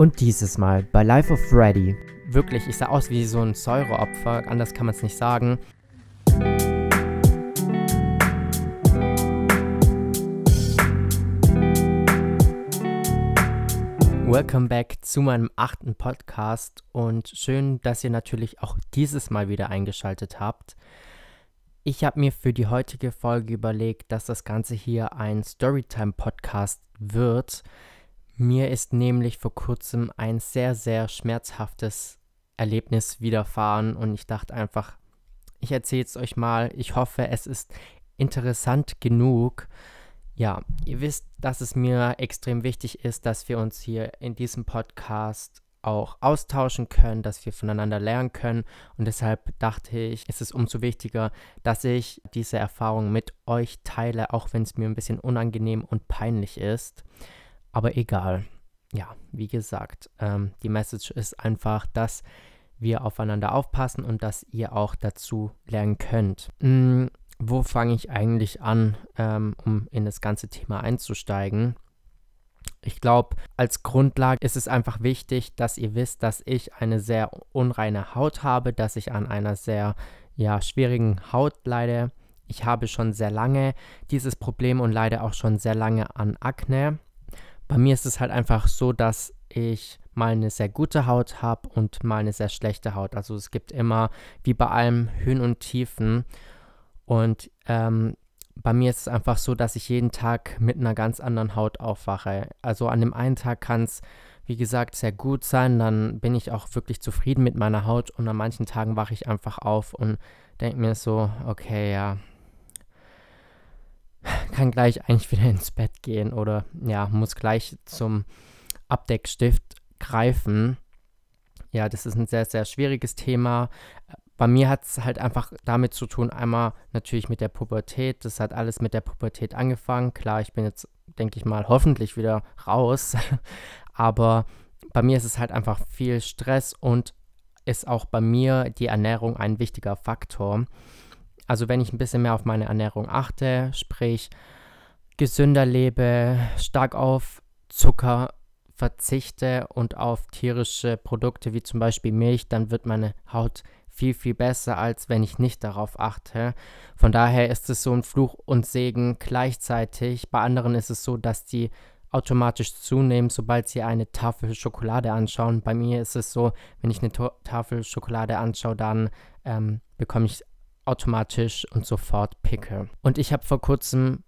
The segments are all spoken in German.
Und dieses Mal bei Life of Freddy. Wirklich, ich sah aus wie so ein Säureopfer, anders kann man es nicht sagen. Welcome back zu meinem achten Podcast und schön, dass ihr natürlich auch dieses Mal wieder eingeschaltet habt. Ich habe mir für die heutige Folge überlegt, dass das Ganze hier ein Storytime-Podcast wird. Mir ist nämlich vor kurzem ein sehr, sehr schmerzhaftes Erlebnis widerfahren und ich dachte einfach, ich erzähle es euch mal. Ich hoffe, es ist interessant genug. Ja, ihr wisst, dass es mir extrem wichtig ist, dass wir uns hier in diesem Podcast auch austauschen können, dass wir voneinander lernen können. Und deshalb dachte ich, ist es umso wichtiger, dass ich diese Erfahrung mit euch teile, auch wenn es mir ein bisschen unangenehm und peinlich ist. Aber egal. Ja, wie gesagt, ähm, die Message ist einfach, dass wir aufeinander aufpassen und dass ihr auch dazu lernen könnt. Hm, wo fange ich eigentlich an, ähm, um in das ganze Thema einzusteigen? Ich glaube, als Grundlage ist es einfach wichtig, dass ihr wisst, dass ich eine sehr unreine Haut habe, dass ich an einer sehr ja, schwierigen Haut leide. Ich habe schon sehr lange dieses Problem und leide auch schon sehr lange an Akne. Bei mir ist es halt einfach so, dass ich mal eine sehr gute Haut habe und mal eine sehr schlechte Haut. Also es gibt immer, wie bei allem, Höhen und Tiefen. Und ähm, bei mir ist es einfach so, dass ich jeden Tag mit einer ganz anderen Haut aufwache. Also an dem einen Tag kann es, wie gesagt, sehr gut sein, dann bin ich auch wirklich zufrieden mit meiner Haut und an manchen Tagen wache ich einfach auf und denke mir so, okay, ja, kann gleich eigentlich wieder ins Bett gehen oder ja, muss gleich zum Abdeckstift greifen. Ja, das ist ein sehr, sehr schwieriges Thema. Bei mir hat es halt einfach damit zu tun, einmal natürlich mit der Pubertät. Das hat alles mit der Pubertät angefangen. Klar, ich bin jetzt, denke ich mal, hoffentlich wieder raus. Aber bei mir ist es halt einfach viel Stress und ist auch bei mir die Ernährung ein wichtiger Faktor. Also wenn ich ein bisschen mehr auf meine Ernährung achte, sprich gesünder lebe, stark auf Zucker verzichte und auf tierische Produkte wie zum Beispiel Milch, dann wird meine Haut viel, viel besser, als wenn ich nicht darauf achte. Von daher ist es so ein Fluch und Segen gleichzeitig. Bei anderen ist es so, dass die automatisch zunehmen, sobald sie eine Tafel Schokolade anschauen. Bei mir ist es so, wenn ich eine Tafel Schokolade anschaue, dann ähm, bekomme ich automatisch und sofort Pickel. Und ich habe vor kurzem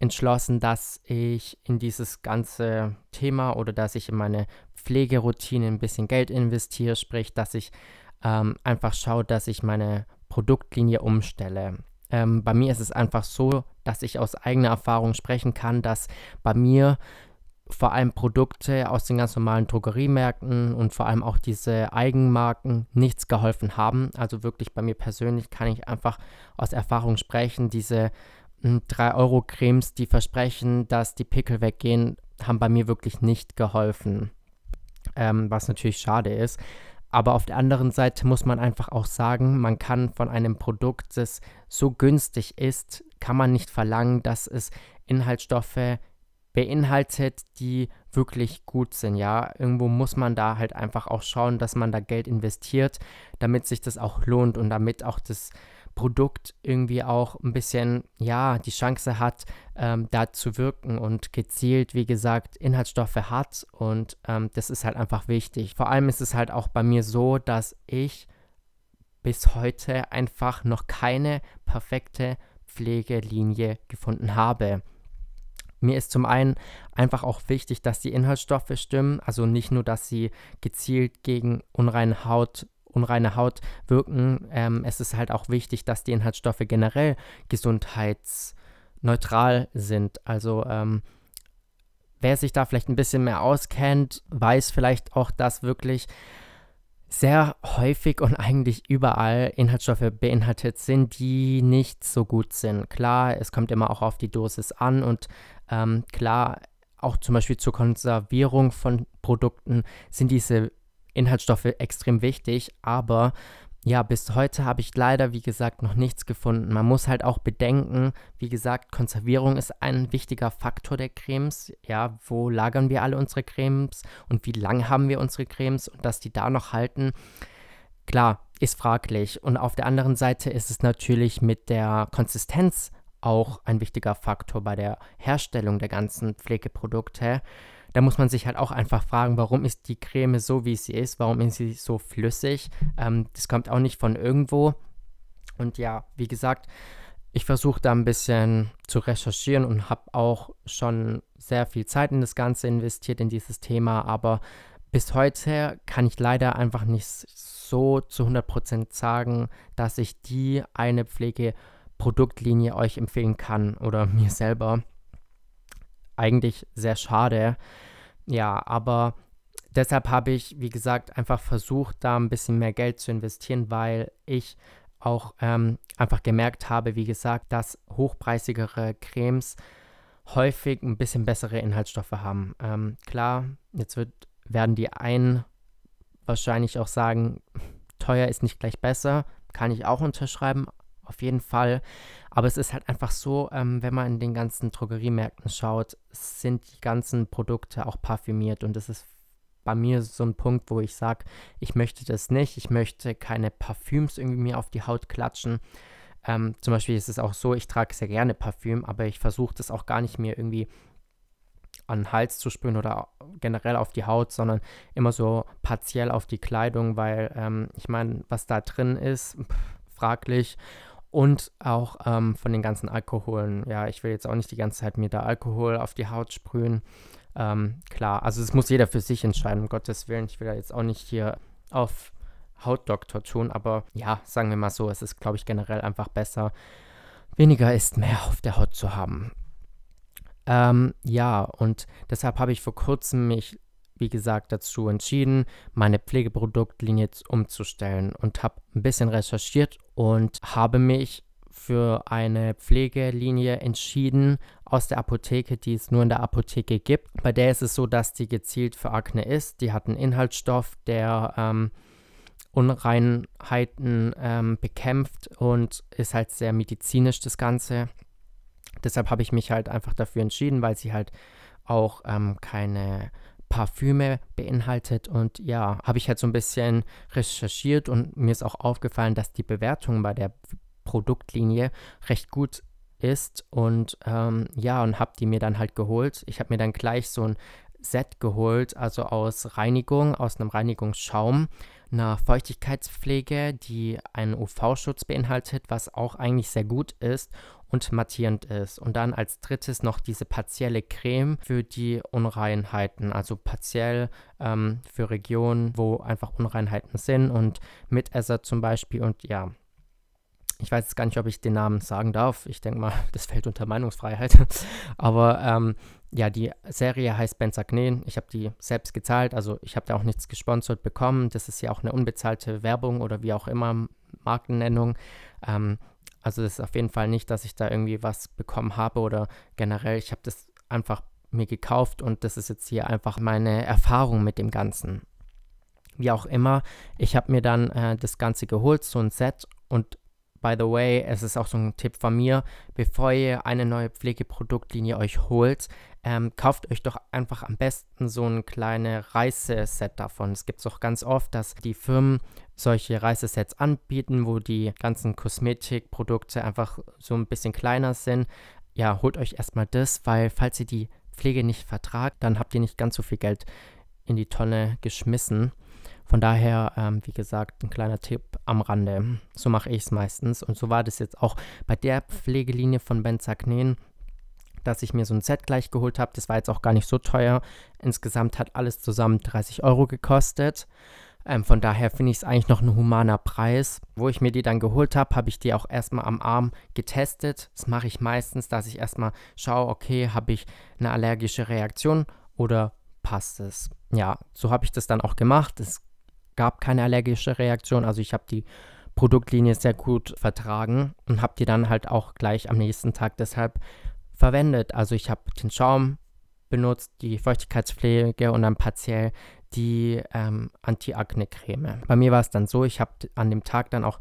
entschlossen, dass ich in dieses ganze Thema oder dass ich in meine Pflegeroutine ein bisschen Geld investiere, sprich, dass ich ähm, einfach schaue, dass ich meine Produktlinie umstelle. Ähm, bei mir ist es einfach so, dass ich aus eigener Erfahrung sprechen kann, dass bei mir vor allem Produkte aus den ganz normalen Drogeriemärkten und vor allem auch diese Eigenmarken nichts geholfen haben. Also wirklich bei mir persönlich kann ich einfach aus Erfahrung sprechen. Diese 3-Euro-Cremes, hm, die versprechen, dass die Pickel weggehen, haben bei mir wirklich nicht geholfen. Ähm, was natürlich schade ist. Aber auf der anderen Seite muss man einfach auch sagen, man kann von einem Produkt, das so günstig ist, kann man nicht verlangen, dass es Inhaltsstoffe beinhaltet, die wirklich gut sind. Ja, irgendwo muss man da halt einfach auch schauen, dass man da Geld investiert, damit sich das auch lohnt und damit auch das Produkt irgendwie auch ein bisschen, ja, die Chance hat, ähm, da zu wirken und gezielt, wie gesagt, Inhaltsstoffe hat. Und ähm, das ist halt einfach wichtig. Vor allem ist es halt auch bei mir so, dass ich bis heute einfach noch keine perfekte Pflegelinie gefunden habe. Mir ist zum einen einfach auch wichtig, dass die Inhaltsstoffe stimmen, also nicht nur, dass sie gezielt gegen unreine Haut unreine Haut wirken. Ähm, es ist halt auch wichtig, dass die Inhaltsstoffe generell gesundheitsneutral sind. Also ähm, wer sich da vielleicht ein bisschen mehr auskennt, weiß vielleicht auch, dass wirklich sehr häufig und eigentlich überall Inhaltsstoffe beinhaltet sind, die nicht so gut sind. Klar, es kommt immer auch auf die Dosis an und ähm, klar, auch zum Beispiel zur Konservierung von Produkten sind diese Inhaltsstoffe extrem wichtig, aber ja, bis heute habe ich leider, wie gesagt, noch nichts gefunden. Man muss halt auch bedenken, wie gesagt, Konservierung ist ein wichtiger Faktor der Cremes. Ja, wo lagern wir alle unsere Cremes und wie lange haben wir unsere Cremes und dass die da noch halten, klar, ist fraglich. Und auf der anderen Seite ist es natürlich mit der Konsistenz auch ein wichtiger Faktor bei der Herstellung der ganzen Pflegeprodukte da muss man sich halt auch einfach fragen, warum ist die Creme so, wie sie ist? Warum ist sie so flüssig? Ähm, das kommt auch nicht von irgendwo. Und ja, wie gesagt, ich versuche da ein bisschen zu recherchieren und habe auch schon sehr viel Zeit in das Ganze investiert, in dieses Thema. Aber bis heute kann ich leider einfach nicht so zu 100% sagen, dass ich die eine Pflegeproduktlinie euch empfehlen kann oder mir selber eigentlich sehr schade. Ja, aber deshalb habe ich, wie gesagt, einfach versucht, da ein bisschen mehr Geld zu investieren, weil ich auch ähm, einfach gemerkt habe, wie gesagt, dass hochpreisigere Cremes häufig ein bisschen bessere Inhaltsstoffe haben. Ähm, klar, jetzt wird, werden die einen wahrscheinlich auch sagen, teuer ist nicht gleich besser, kann ich auch unterschreiben, auf jeden Fall. Aber es ist halt einfach so, ähm, wenn man in den ganzen Drogeriemärkten schaut, sind die ganzen Produkte auch parfümiert. Und das ist bei mir so ein Punkt, wo ich sage, ich möchte das nicht, ich möchte keine Parfüms irgendwie mir auf die Haut klatschen. Ähm, zum Beispiel ist es auch so, ich trage sehr gerne Parfüm, aber ich versuche das auch gar nicht mehr irgendwie an den Hals zu sprühen oder generell auf die Haut, sondern immer so partiell auf die Kleidung, weil ähm, ich meine, was da drin ist, pff, fraglich und auch ähm, von den ganzen Alkoholen. Ja, ich will jetzt auch nicht die ganze Zeit mir da Alkohol auf die Haut sprühen. Ähm, klar, also es muss jeder für sich entscheiden, um Gottes Willen. Ich will da jetzt auch nicht hier auf Hautdoktor tun, aber ja, sagen wir mal so, es ist, glaube ich, generell einfach besser, weniger ist mehr auf der Haut zu haben. Ähm, ja, und deshalb habe ich vor kurzem mich wie gesagt, dazu entschieden, meine Pflegeproduktlinie umzustellen und habe ein bisschen recherchiert und habe mich für eine Pflegelinie entschieden aus der Apotheke, die es nur in der Apotheke gibt. Bei der ist es so, dass die gezielt für Akne ist. Die hat einen Inhaltsstoff, der ähm, Unreinheiten ähm, bekämpft und ist halt sehr medizinisch das Ganze. Deshalb habe ich mich halt einfach dafür entschieden, weil sie halt auch ähm, keine Parfüme beinhaltet. Und ja, habe ich halt so ein bisschen recherchiert und mir ist auch aufgefallen, dass die Bewertung bei der Produktlinie recht gut ist. Und ähm, ja, und habe die mir dann halt geholt. Ich habe mir dann gleich so ein Set geholt, also aus Reinigung, aus einem Reinigungsschaum, einer Feuchtigkeitspflege, die einen UV-Schutz beinhaltet, was auch eigentlich sehr gut ist und mattierend ist. Und dann als drittes noch diese partielle Creme für die Unreinheiten, also partiell ähm, für Regionen, wo einfach Unreinheiten sind und Mitesser zum Beispiel. Und ja, ich weiß jetzt gar nicht, ob ich den Namen sagen darf. Ich denke mal, das fällt unter Meinungsfreiheit. Aber ähm, ja, die Serie heißt Benzagnen. Ich habe die selbst gezahlt, also ich habe da auch nichts gesponsert bekommen. Das ist ja auch eine unbezahlte Werbung oder wie auch immer Markennennung. Ähm, also das ist auf jeden Fall nicht, dass ich da irgendwie was bekommen habe oder generell, ich habe das einfach mir gekauft und das ist jetzt hier einfach meine Erfahrung mit dem Ganzen. Wie auch immer, ich habe mir dann äh, das Ganze geholt, so ein Set und By the way, es ist auch so ein Tipp von mir, bevor ihr eine neue Pflegeproduktlinie euch holt, ähm, kauft euch doch einfach am besten so ein kleines Reiseset davon. Es gibt es auch ganz oft, dass die Firmen solche Reisesets anbieten, wo die ganzen Kosmetikprodukte einfach so ein bisschen kleiner sind. Ja, holt euch erstmal das, weil falls ihr die Pflege nicht vertragt, dann habt ihr nicht ganz so viel Geld in die Tonne geschmissen. Von daher, ähm, wie gesagt, ein kleiner Tipp am Rande. So mache ich es meistens. Und so war das jetzt auch bei der Pflegelinie von Benzagnen, dass ich mir so ein Set gleich geholt habe. Das war jetzt auch gar nicht so teuer. Insgesamt hat alles zusammen 30 Euro gekostet. Ähm, von daher finde ich es eigentlich noch ein humaner Preis. Wo ich mir die dann geholt habe, habe ich die auch erstmal am Arm getestet. Das mache ich meistens, dass ich erstmal schaue, okay, habe ich eine allergische Reaktion oder passt es? Ja, so habe ich das dann auch gemacht. Es gab keine allergische Reaktion. Also ich habe die Produktlinie sehr gut vertragen und habe die dann halt auch gleich am nächsten Tag deshalb verwendet. Also ich habe den Schaum benutzt die Feuchtigkeitspflege und dann partiell die ähm, Anti-Akne-Creme. Bei mir war es dann so, ich habe an dem Tag dann auch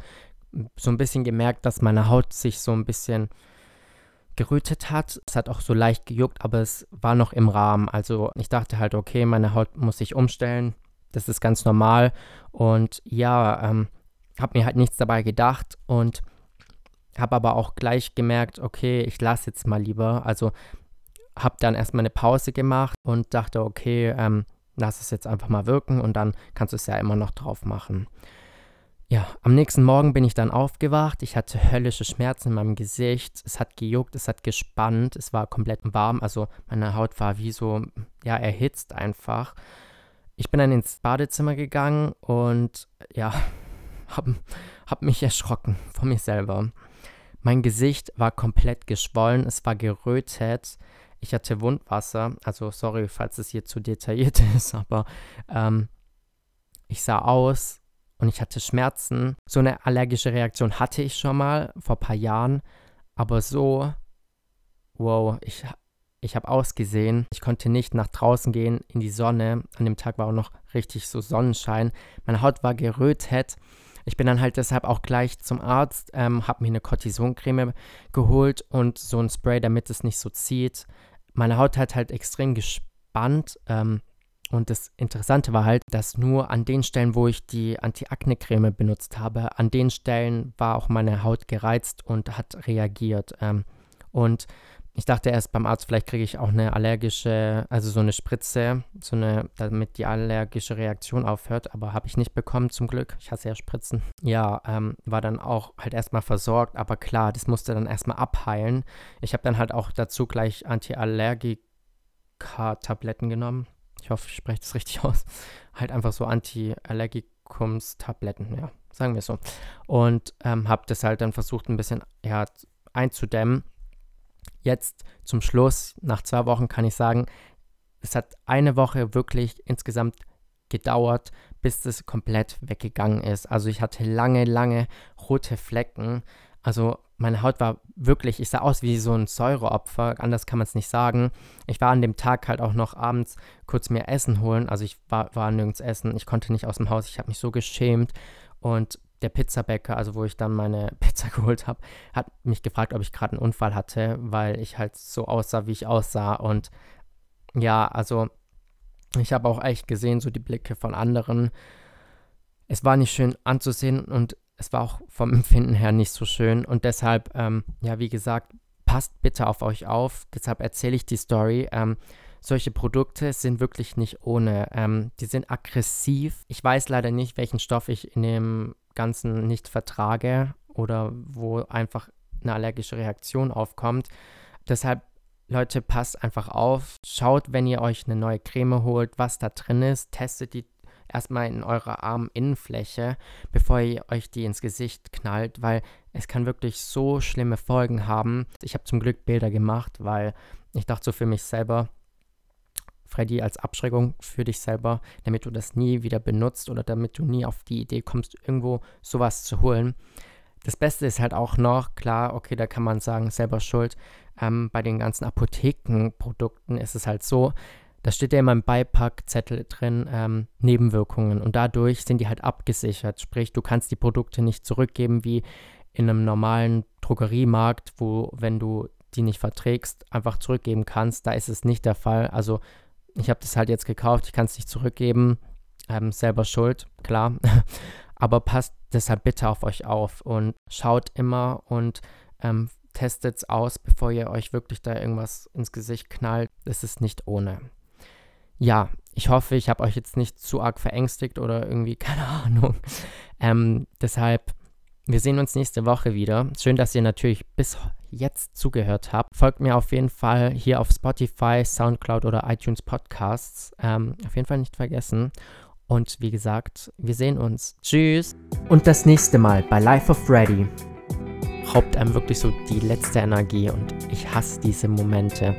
so ein bisschen gemerkt, dass meine Haut sich so ein bisschen gerötet hat. Es hat auch so leicht gejuckt, aber es war noch im Rahmen. Also ich dachte halt, okay, meine Haut muss sich umstellen. Das ist ganz normal. Und ja, ähm, habe mir halt nichts dabei gedacht und habe aber auch gleich gemerkt, okay, ich lasse jetzt mal lieber. Also habe dann erstmal eine Pause gemacht und dachte, okay, ähm, lass es jetzt einfach mal wirken und dann kannst du es ja immer noch drauf machen. Ja, am nächsten Morgen bin ich dann aufgewacht. Ich hatte höllische Schmerzen in meinem Gesicht. Es hat gejuckt, es hat gespannt, es war komplett warm. Also meine Haut war wie so, ja, erhitzt einfach. Ich bin dann ins Badezimmer gegangen und ja, habe hab mich erschrocken von mir selber. Mein Gesicht war komplett geschwollen, es war gerötet. Ich hatte Wundwasser, also sorry, falls es hier zu detailliert ist, aber ähm, ich sah aus und ich hatte Schmerzen. So eine allergische Reaktion hatte ich schon mal vor ein paar Jahren, aber so, wow, ich, ich habe ausgesehen. Ich konnte nicht nach draußen gehen in die Sonne. An dem Tag war auch noch richtig so Sonnenschein. Meine Haut war gerötet. Ich bin dann halt deshalb auch gleich zum Arzt, ähm, habe mir eine Cortisoncreme geholt und so ein Spray, damit es nicht so zieht meine Haut hat halt extrem gespannt. Ähm, und das Interessante war halt, dass nur an den Stellen, wo ich die Anti-Akne-Creme benutzt habe, an den Stellen war auch meine Haut gereizt und hat reagiert. Ähm, und ich dachte erst beim Arzt, vielleicht kriege ich auch eine allergische, also so eine Spritze, so eine, damit die allergische Reaktion aufhört, aber habe ich nicht bekommen zum Glück. Ich hasse ja Spritzen. Ja, ähm, war dann auch halt erstmal versorgt, aber klar, das musste dann erstmal abheilen. Ich habe dann halt auch dazu gleich Anti-Allergika-Tabletten genommen. Ich hoffe, ich spreche das richtig aus. Halt einfach so Anti-Allergikumstabletten, ja, sagen wir so. Und ähm, habe das halt dann versucht, ein bisschen ja, einzudämmen jetzt zum Schluss, nach zwei Wochen, kann ich sagen, es hat eine Woche wirklich insgesamt gedauert, bis es komplett weggegangen ist. Also ich hatte lange, lange rote Flecken. Also meine Haut war wirklich, ich sah aus wie so ein Säureopfer, anders kann man es nicht sagen. Ich war an dem Tag halt auch noch abends kurz mir Essen holen. Also ich war, war nirgends essen, ich konnte nicht aus dem Haus, ich habe mich so geschämt. Und der Pizzabäcker, also wo ich dann meine Pizza geholt habe, hat mich gefragt, ob ich gerade einen Unfall hatte, weil ich halt so aussah, wie ich aussah. Und ja, also ich habe auch echt gesehen, so die Blicke von anderen. Es war nicht schön anzusehen und es war auch vom Empfinden her nicht so schön. Und deshalb, ähm, ja, wie gesagt, passt bitte auf euch auf. Deshalb erzähle ich die Story. Ähm, solche Produkte sind wirklich nicht ohne. Ähm, die sind aggressiv. Ich weiß leider nicht, welchen Stoff ich in dem Ganzen nicht vertrage oder wo einfach eine allergische Reaktion aufkommt. Deshalb, Leute, passt einfach auf. Schaut, wenn ihr euch eine neue Creme holt, was da drin ist. Testet die erstmal in eurer Arminnenfläche, bevor ihr euch die ins Gesicht knallt, weil es kann wirklich so schlimme Folgen haben. Ich habe zum Glück Bilder gemacht, weil ich dachte so für mich selber, Freddy, als Abschreckung für dich selber, damit du das nie wieder benutzt oder damit du nie auf die Idee kommst, irgendwo sowas zu holen. Das Beste ist halt auch noch, klar, okay, da kann man sagen, selber schuld. Ähm, bei den ganzen Apothekenprodukten ist es halt so, da steht ja immer im Beipackzettel drin, ähm, Nebenwirkungen. Und dadurch sind die halt abgesichert. Sprich, du kannst die Produkte nicht zurückgeben wie in einem normalen Drogeriemarkt, wo, wenn du die nicht verträgst, einfach zurückgeben kannst. Da ist es nicht der Fall. Also ich habe das halt jetzt gekauft, ich kann es nicht zurückgeben. Ähm, selber schuld, klar. Aber passt deshalb bitte auf euch auf und schaut immer und ähm, testet es aus, bevor ihr euch wirklich da irgendwas ins Gesicht knallt. Es ist nicht ohne. Ja, ich hoffe, ich habe euch jetzt nicht zu arg verängstigt oder irgendwie, keine Ahnung. Ähm, deshalb, wir sehen uns nächste Woche wieder. Schön, dass ihr natürlich bis jetzt zugehört habt. Folgt mir auf jeden Fall hier auf Spotify, Soundcloud oder iTunes Podcasts. Ähm, auf jeden Fall nicht vergessen. Und wie gesagt, wir sehen uns. Tschüss. Und das nächste Mal bei Life of Freddy raubt einem wirklich so die letzte Energie und ich hasse diese Momente.